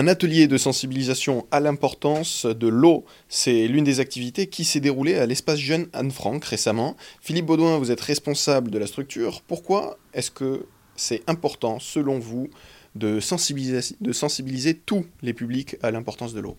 Un atelier de sensibilisation à l'importance de l'eau, c'est l'une des activités qui s'est déroulée à l'espace jeune Anne-Franck récemment. Philippe Baudouin, vous êtes responsable de la structure. Pourquoi est-ce que c'est important, selon vous, de sensibiliser, de sensibiliser tous les publics à l'importance de l'eau?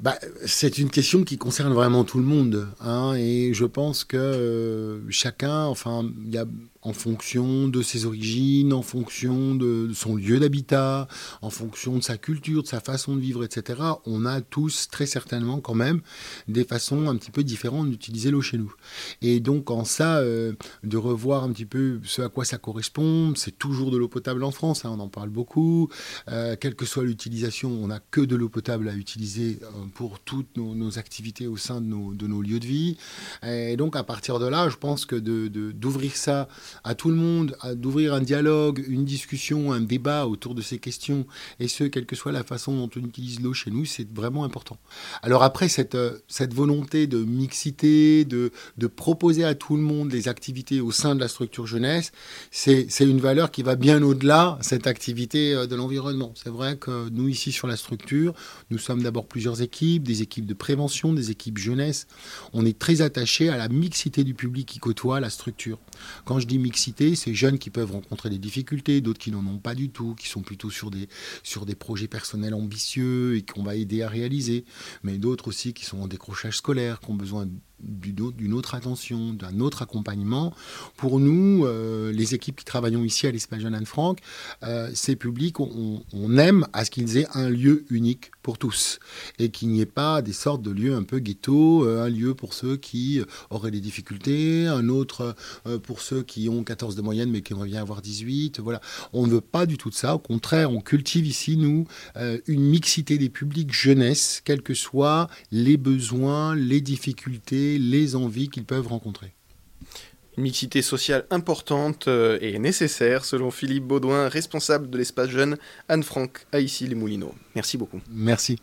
Bah, c'est une question qui concerne vraiment tout le monde. Hein, et je pense que euh, chacun, enfin, il y a en fonction de ses origines, en fonction de son lieu d'habitat, en fonction de sa culture, de sa façon de vivre, etc. On a tous très certainement quand même des façons un petit peu différentes d'utiliser l'eau chez nous. Et donc en ça, euh, de revoir un petit peu ce à quoi ça correspond, c'est toujours de l'eau potable en France, hein, on en parle beaucoup. Euh, quelle que soit l'utilisation, on n'a que de l'eau potable à utiliser euh, pour toutes nos, activités au sein de nos, lieux de vie. Et donc à partir de là, je pense que d'ouvrir ça à tout le monde d'ouvrir un dialogue, une discussion, un débat autour de ces questions, et ce, quelle que soit la façon dont on utilise l'eau chez nous, c'est vraiment important. Alors après, cette, euh, volonté de mixité, de, de proposer à tout le monde des activités au sein de la structure jeunesse, c'est une valeur qui va bien au-delà cette activité euh, de l'environnement. C'est vrai que nous, ici sur la structure, nous sommes d'abord plusieurs équipes, des équipes de prévention, des équipes jeunesse. On est très attachés à la mixité du public qui côtoie la structure. Quand je dis c'est jeunes qui peuvent rencontrer des difficultés, d'autres qui n'en ont pas du tout, qui sont plutôt sur des, sur des projets personnels ambitieux et qu'on va aider à réaliser, mais d'autres aussi qui sont en décrochage scolaire, qui ont besoin d'une autre attention, d'un autre accompagnement. Pour nous, euh, les équipes qui travaillons ici à l'Espace Jeune Anne-Franck, euh, ces publics, on, aime à ce qu'ils aient un lieu unique pour tous et qu'il n'y ait pas des sortes de lieux un peu ghetto, euh, un lieu pour ceux qui auraient des difficultés, un autre pour ceux qui ont 14 de moyenne mais qui aimeraient bien avoir 18. Voilà, on ne veut pas du tout de ça. Au contraire, on cultive ici, nous, une mixité des publics jeunesse, quels que soient les besoins, les difficultés, les envies qu'ils peuvent rencontrer. Une mixité sociale importante euh, et nécessaire, selon Philippe Baudouin, responsable de l'espace jeune Anne-Franck à ici les Moulineaux. Merci beaucoup. Merci.